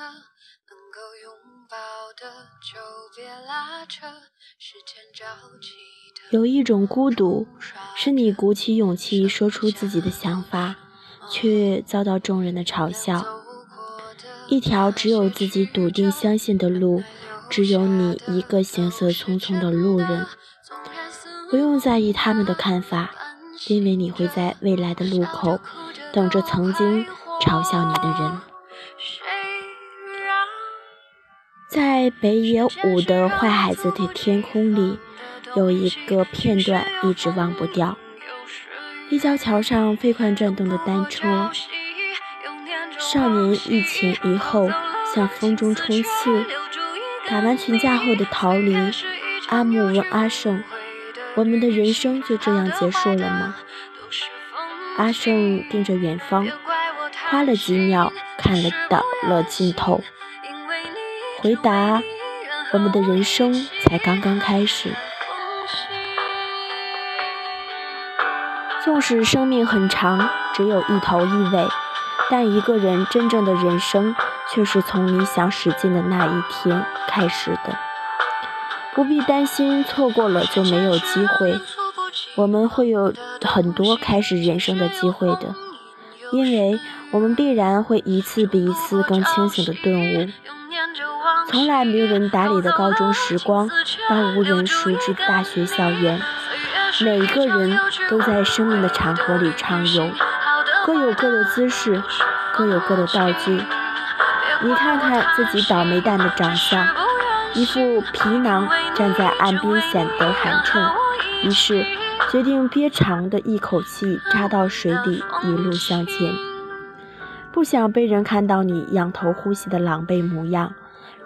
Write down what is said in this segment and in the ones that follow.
能够拥抱的就别拉扯，时间着急的。有一种孤独，是你鼓起勇气说出自己的想法，却遭到众人的嘲笑。一条只有自己笃定相信的路，只有你一个行色匆匆的路人。不用在意他们的看法，因为你会在未来的路口等着曾经嘲笑你的人。在北野武的《坏孩子的天空》里，有一个片段一直忘不掉：立交桥上飞快转动的单车，少年一前一后向风中冲刺，打完群架后的逃离。阿木问阿胜。我们的人生就这样结束了吗？阿胜盯着远方，花了几秒看了到了尽头，回答：我们的人生才刚刚开始。纵使生命很长，只有一头一尾，但一个人真正的人生却是从你想使劲的那一天开始的。不必担心错过了就没有机会，我们会有很多开始人生的机会的，因为我们必然会一次比一次更清醒的顿悟。从来没有人打理的高中时光，到无人熟知的大学校园，每一个人都在生命的长河里畅游，各有各的姿势，各有各的道具。你看看自己倒霉蛋的长相。一副皮囊站在岸边显得寒碜，于是决定憋长的一口气扎到水底，一路向前。不想被人看到你仰头呼吸的狼狈模样，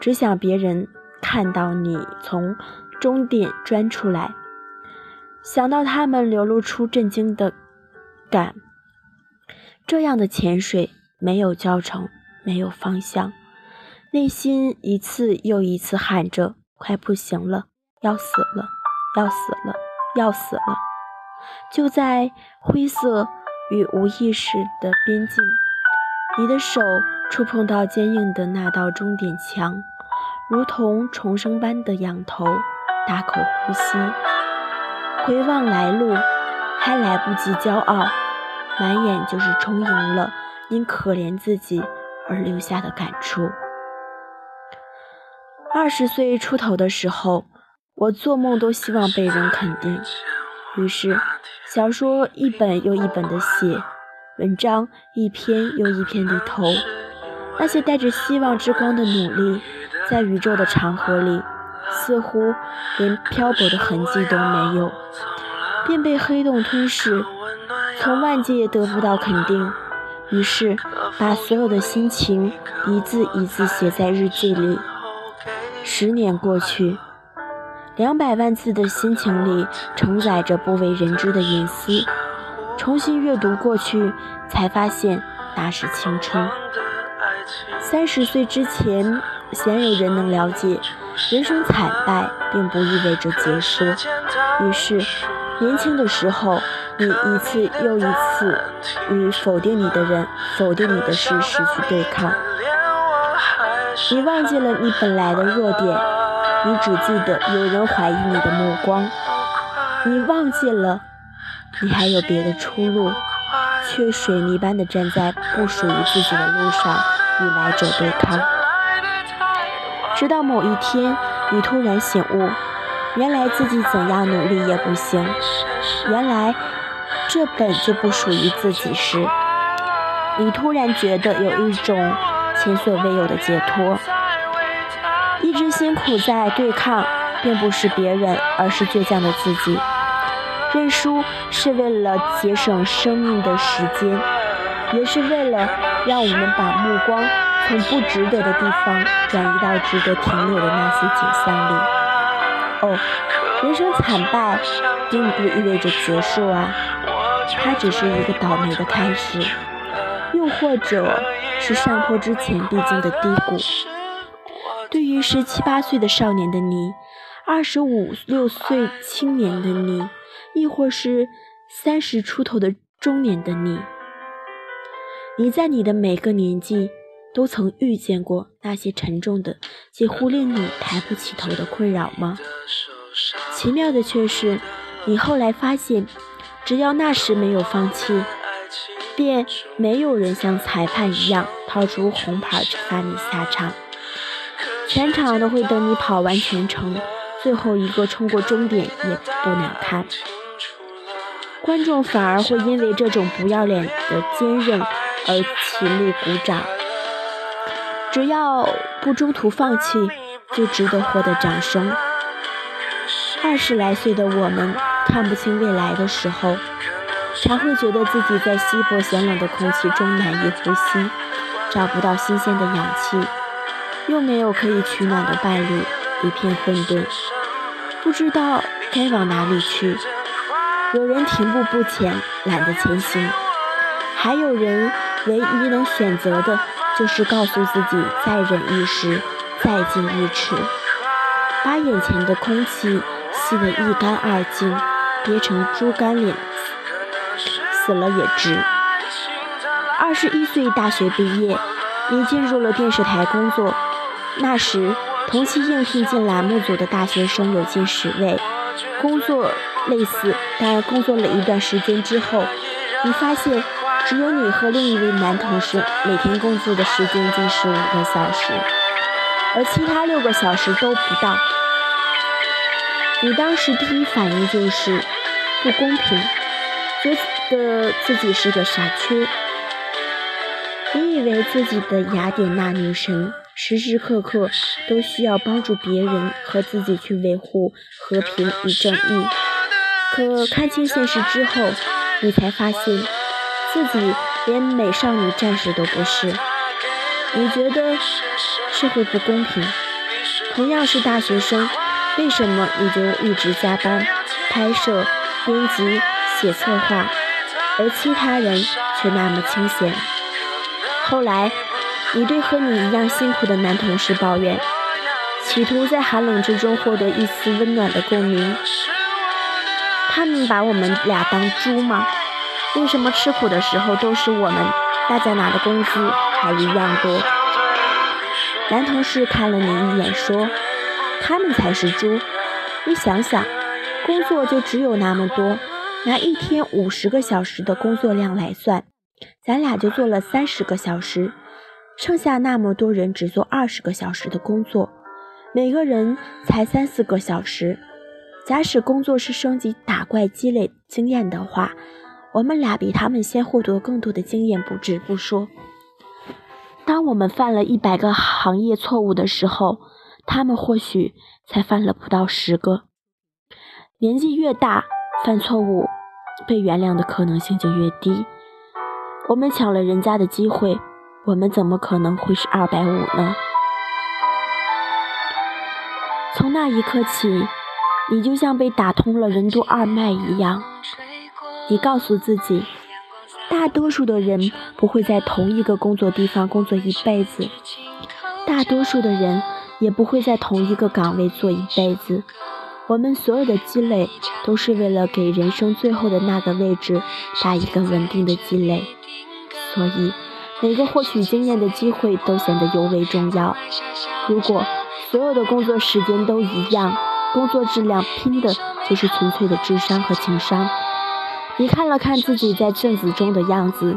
只想别人看到你从终点钻出来。想到他们流露出震惊的感，这样的潜水没有教程，没有方向。内心一次又一次喊着：“快不行了，要死了，要死了，要死了！”就在灰色与无意识的边境，你的手触碰到坚硬的那道终点墙，如同重生般的仰头，大口呼吸，回望来路，还来不及骄傲，满眼就是充盈了因可怜自己而留下的感触。二十岁出头的时候，我做梦都希望被人肯定，于是小说一本又一本的写，文章一篇又一篇的投。那些带着希望之光的努力，在宇宙的长河里，似乎连漂泊的痕迹都没有，便被黑洞吞噬，从外界得不到肯定，于是把所有的心情一字一字写在日记里。十年过去，两百万字的心情里承载着不为人知的隐私。重新阅读过去，才发现那是青春。三十岁之前，鲜有人能了解，人生惨败并不意味着结束。于是，年轻的时候，你一次又一次与否定你的人、否定你的事实去对抗。你忘记了你本来的弱点，你只记得有人怀疑你的目光。你忘记了你还有别的出路，却水泥般的站在不属于自己的路上与来者对抗。直到某一天，你突然醒悟，原来自己怎样努力也不行，原来这本就不属于自己时，你突然觉得有一种。前所未有的解脱，一直辛苦在对抗，并不是别人，而是倔强的自己。认输是为了节省生命的时间，也是为了让我们把目光从不值得的地方转移到值得停留的那些景象里。哦，人生惨败并不意味着结束啊，它只是一个倒霉的开始，又或者。是上坡之前必经的低谷。对于十七八岁的少年的你，二十五六岁青年的你，亦或是三十出头的中年的你，你在你的每个年纪都曾遇见过那些沉重的、几乎令你抬不起头的困扰吗？奇妙的却是，你后来发现，只要那时没有放弃，便没有人像裁判一样掏出红牌罚你下场，全场都会等你跑完全程，最后一个冲过终点也不难看。观众反而会因为这种不要脸的坚韧而起立鼓掌。只要不中途放弃，就值得获得掌声。二十来岁的我们看不清未来的时候，常会觉得自己在稀薄寒冷的空气中难以呼吸，找不到新鲜的氧气，又没有可以取暖的伴侣，一片混沌，不知道该往哪里去。有人停步不前，懒得前行；还有人唯一能选择的。就是告诉自己再忍一时，再进一尺，把眼前的空气吸得一干二净，憋成猪肝脸，死了也值。二十一岁大学毕业，你进入了电视台工作。那时，同期应聘进栏目组的大学生有近十位，工作类似，但工作了一段时间之后，你发现。只有你和另一位男同事每天工作的时间近十五个小时，而其他六个小时都不到。你当时第一反应就是不公平，觉得自己是个傻缺。你以为自己的雅典娜女神时时刻刻都需要帮助别人和自己去维护和平与正义，可看清现实之后，你才发现。自己连美少女战士都不是，你觉得社会不公平？同样是大学生，为什么你就一直加班、拍摄、编辑、写策划，而其他人却那么清闲？后来，你对和你一样辛苦的男同事抱怨，企图在寒冷之中获得一丝温暖的共鸣。他们把我们俩当猪吗？为什么吃苦的时候都是我们，大家拿的工资还一样多？男同事看了你一眼，说：“他们才是猪。你想想，工作就只有那么多，拿一天五十个小时的工作量来算，咱俩就做了三十个小时，剩下那么多人只做二十个小时的工作，每个人才三四个小时。假使工作是升级打怪积累经验的话。”我们俩比他们先获得更多的经验，不止不说。当我们犯了一百个行业错误的时候，他们或许才犯了不到十个。年纪越大，犯错误被原谅的可能性就越低。我们抢了人家的机会，我们怎么可能会是二百五呢？从那一刻起，你就像被打通了任督二脉一样。你告诉自己，大多数的人不会在同一个工作地方工作一辈子，大多数的人也不会在同一个岗位做一辈子。我们所有的积累，都是为了给人生最后的那个位置打一个稳定的积累。所以，每个获取经验的机会都显得尤为重要。如果所有的工作时间都一样，工作质量拼的就是纯粹的智商和情商。你看了看自己在镇子中的样子，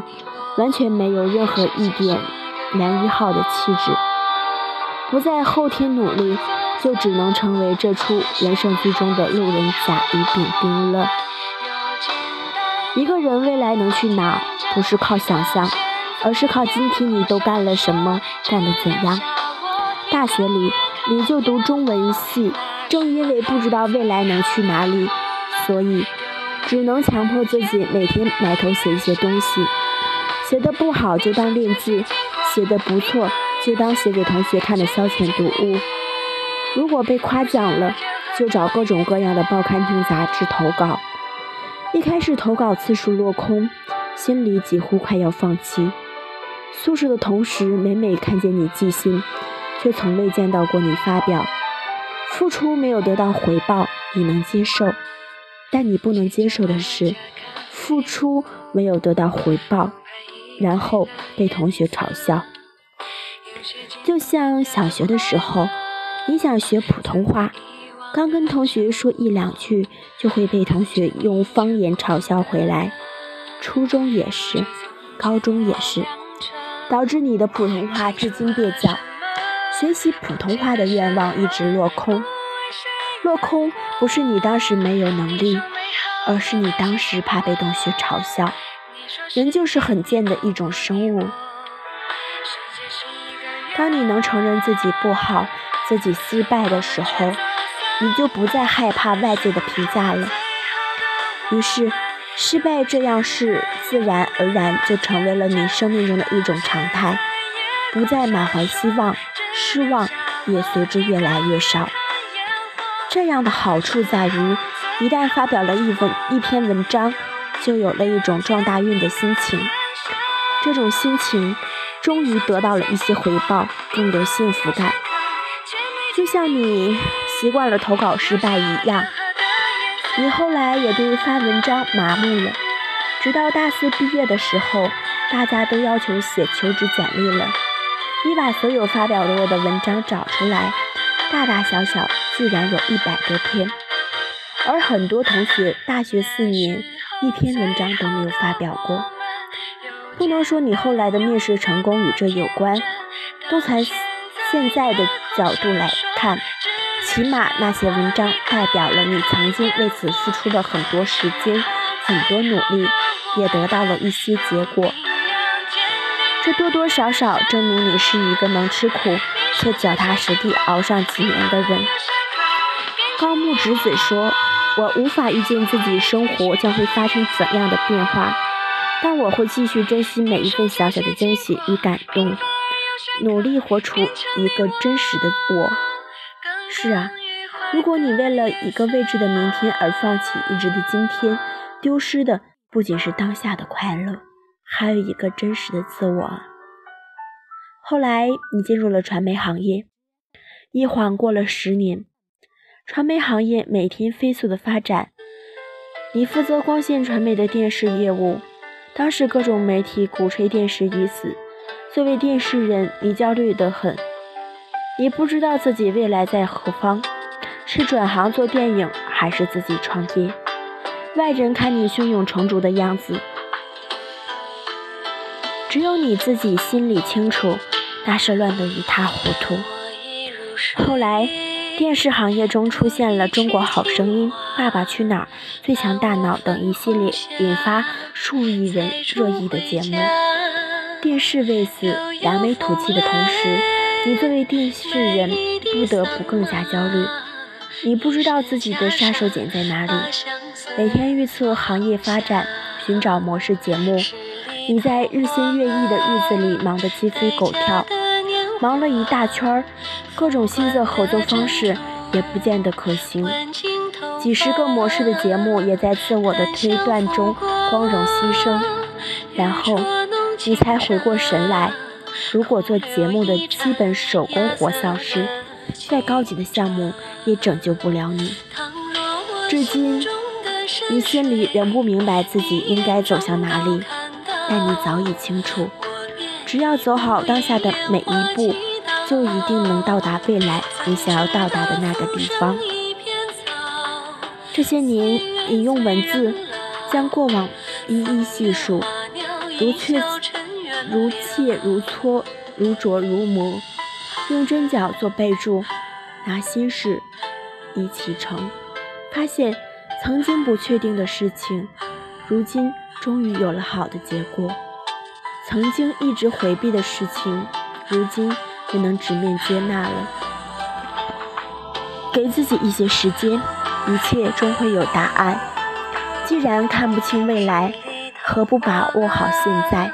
完全没有任何一点男一号的气质。不再后天努力，就只能成为这出人生剧中的路人甲乙丙丁了。一个人未来能去哪，不是靠想象，而是靠今天你都干了什么，干得怎样。大学里你就读中文系，正因为不知道未来能去哪里，所以。只能强迫自己每天埋头写一些东西，写的不好就当练字，写的不错就当写给同学看的消遣读物。如果被夸奖了，就找各种各样的报刊亭杂志投稿。一开始投稿次数落空，心里几乎快要放弃。宿舍的同时每每看见你寄信，却从未见到过你发表。付出没有得到回报，你能接受？但你不能接受的是，付出没有得到回报，然后被同学嘲笑。就像小学的时候，你想学普通话，刚跟同学说一两句，就会被同学用方言嘲笑回来。初中也是，高中也是，导致你的普通话至今蹩脚，学习普通话的愿望一直落空。落空不是你当时没有能力，而是你当时怕被同学嘲笑。人就是很贱的一种生物。当你能承认自己不好、自己失败的时候，你就不再害怕外界的评价了。于是，失败这样事自然而然就成为了你生命中的一种常态，不再满怀希望，失望也随之越来越少。这样的好处在于，一旦发表了一文一篇文章，就有了一种撞大运的心情。这种心情终于得到了一些回报，更有幸福感。就像你习惯了投稿失败一样，你后来也对发文章麻木了。直到大四毕业的时候，大家都要求写求职简历了，你把所有发表过的文章找出来。大大小小居然有一百多篇，而很多同学大学四年一篇文章都没有发表过。不能说你后来的面试成功与这有关，都从现在的角度来看，起码那些文章代表了你曾经为此付出了很多时间、很多努力，也得到了一些结果。这多多少少证明你是一个能吃苦。却脚踏实地熬上几年的人。高木直子说：“我无法预见自己生活将会发生怎样的变化，但我会继续珍惜每一份小小的惊喜与感动，努力活出一个真实的我。”是啊，如果你为了一个未知的明天而放弃一直的今天，丢失的不仅是当下的快乐，还有一个真实的自我。后来你进入了传媒行业，一晃过了十年，传媒行业每天飞速的发展。你负责光线传媒的电视业务，当时各种媒体鼓吹电视已死，作为电视人，你焦虑得很。你不知道自己未来在何方，是转行做电影，还是自己创业？外人看你胸有成竹的样子，只有你自己心里清楚。那是乱得一塌糊涂。后来，电视行业中出现了《中国好声音》《爸爸去哪儿》《最强大脑》等一系列引发数亿人热议的节目。电视为此扬眉吐气的同时，你作为电视人不得不更加焦虑。你不知道自己的杀手锏在哪里，每天预测行业发展，寻找模式节目。你在日新月异的日子里忙得鸡飞狗跳。忙了一大圈，各种新的合作方式也不见得可行，几十个模式的节目也在自我的推断中光荣牺牲，然后你才回过神来，如果做节目的基本手工活消失，再高级的项目也拯救不了你。至今，你心里仍不明白自己应该走向哪里，但你早已清楚。只要走好当下的每一步，就一定能到达未来你想要到达的那个地方。这些年，你用文字将过往一一细数，如切如切如磋，如琢如磨，用针脚做备注，拿心事一起成，发现曾经不确定的事情，如今终于有了好的结果。曾经一直回避的事情，如今也能直面接纳了。给自己一些时间，一切终会有答案。既然看不清未来，何不把握好现在？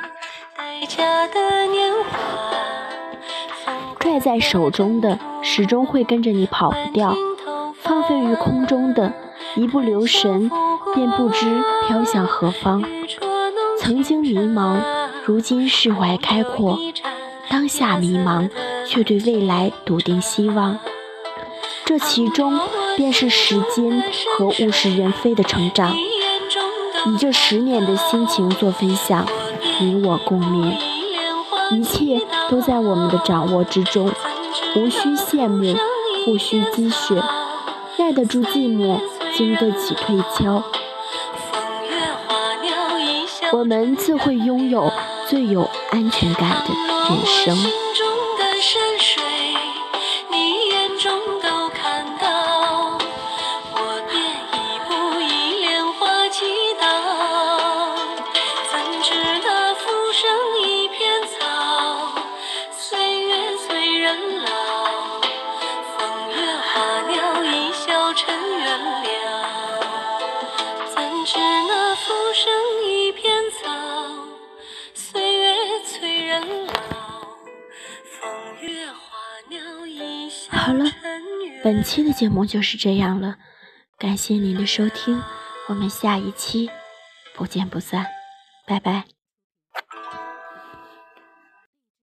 拽在手中的，始终会跟着你跑不掉；放飞于空中的，一不留神便不知飘向何方。曾经迷茫。如今释怀开阔，当下迷茫，却对未来笃定希望。这其中便是时间和物是人非的成长。以这十年的心情做分享，你我共勉。一切都在我们的掌握之中，无需羡慕，不需积雪，耐得住寂寞，经得起推敲，我们自会拥有最有安全感的人生。本期的节目就是这样了，感谢您的收听，我们下一期不见不散，拜拜。